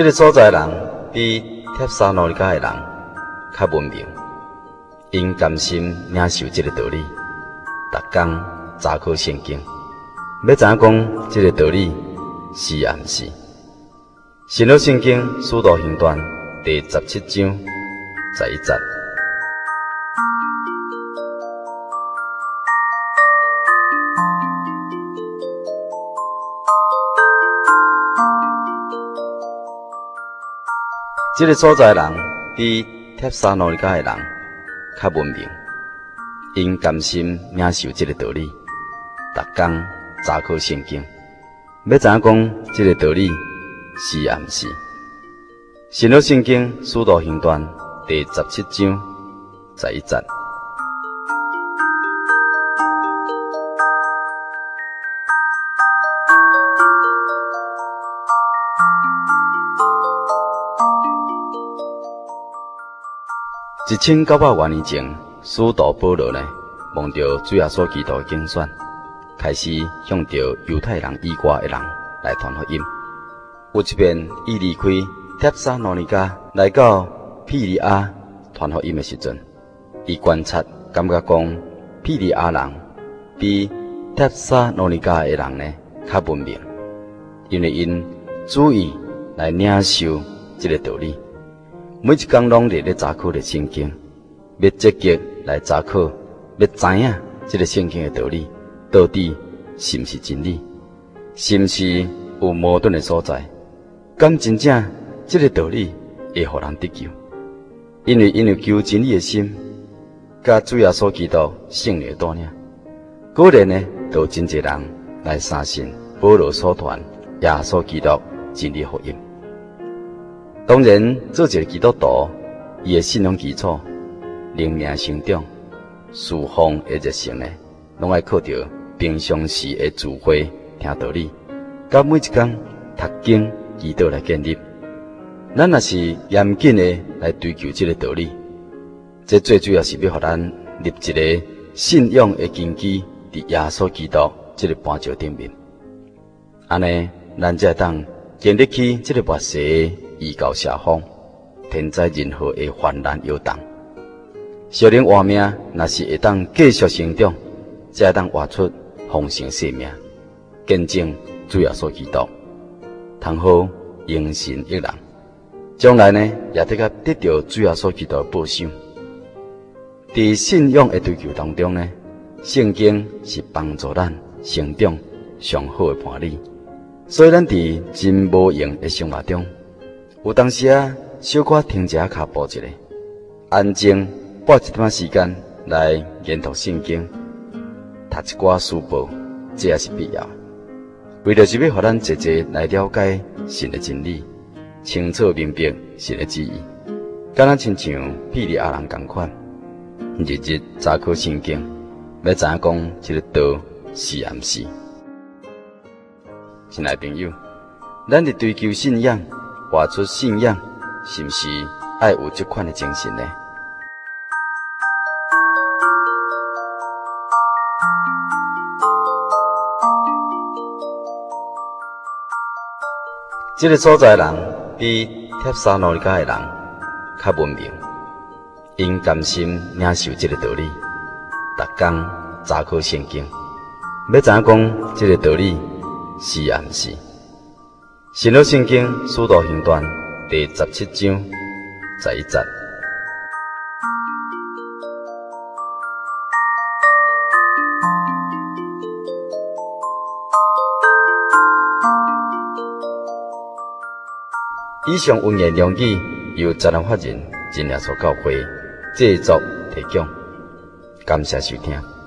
这个所在的人比帖撒罗尼迦的人较文明，因甘心领受这个道理，逐工查考圣经，要怎讲这个道理是啊毋是。新约圣经使徒行传第十七章十一节。这个所在人比帖撒罗尼迦的人较文明，因甘心领受这个道理，逐工查考圣经，要怎讲这个道理是也毋是。新约圣经使徒行传第十七章十一节。一千九百多年前，使徒保罗呢，望着主耶稣基督的竞选，开始向着犹太人以外的人来传福音。有一遍，伊离开帖撒罗尼迦，来到庇利亚传福音的时阵，伊观察，感觉讲庇利亚人比帖撒罗尼迦的人呢较文明，因为因主意来领受这个道理。每一工拢伫咧查考的圣经，要积极来查考，要知影这个圣经的道理到底是毋是真理，是毋是有矛盾的所在？敢真正这个道理会互人得救？因为因为求真理的心，甲主要所祈祷圣灵的带领，果然呢，都真侪人来相信保罗所传耶稣基督真理福音。当然，做一个基督徒，伊的信仰基础、灵命成长、侍奉的热诚呢，拢爱靠着平常时的聚会听道理，甲每一工读经祈祷来建立。咱若是严谨的来追求这个道理，这最主要是要互咱立一个信仰的根基伫耶稣基督这个磐石顶面。安尼，咱才会当建立起这个末世。依靠下方，天灾人祸的患难摇动，小人活命，若是会当继续成长，才会当活出丰盛生命，见证主耶稣基督，通好荣神益人，将来呢也得个得到主耶稣基督的保守。在信仰的追求当中呢，圣经是帮助咱成长上好的伴侣，所以咱伫真无用的生活中。有当时啊，小可停一下脚步一下，安静拨一段时间来研读圣经，读一寡书报，这也是必要。为着是要互咱一齐来了解神的真理，清楚明白神的旨意，敢若亲像比利亚人同款，日日查考圣经，要知影讲这个道是毋是。亲爱朋友，咱伫追求信仰。活出信仰，是毋是爱有这款的精神呢？这个所在的人比帖撒罗尼迦的人较文明，因甘心领受这个道理，逐工查考圣经，要知影讲这个道理是啊毋是。新约圣经使徒行传第十七章十一节。以上文言良语由杂兰法人真耶稣教会制作提供。感谢收听。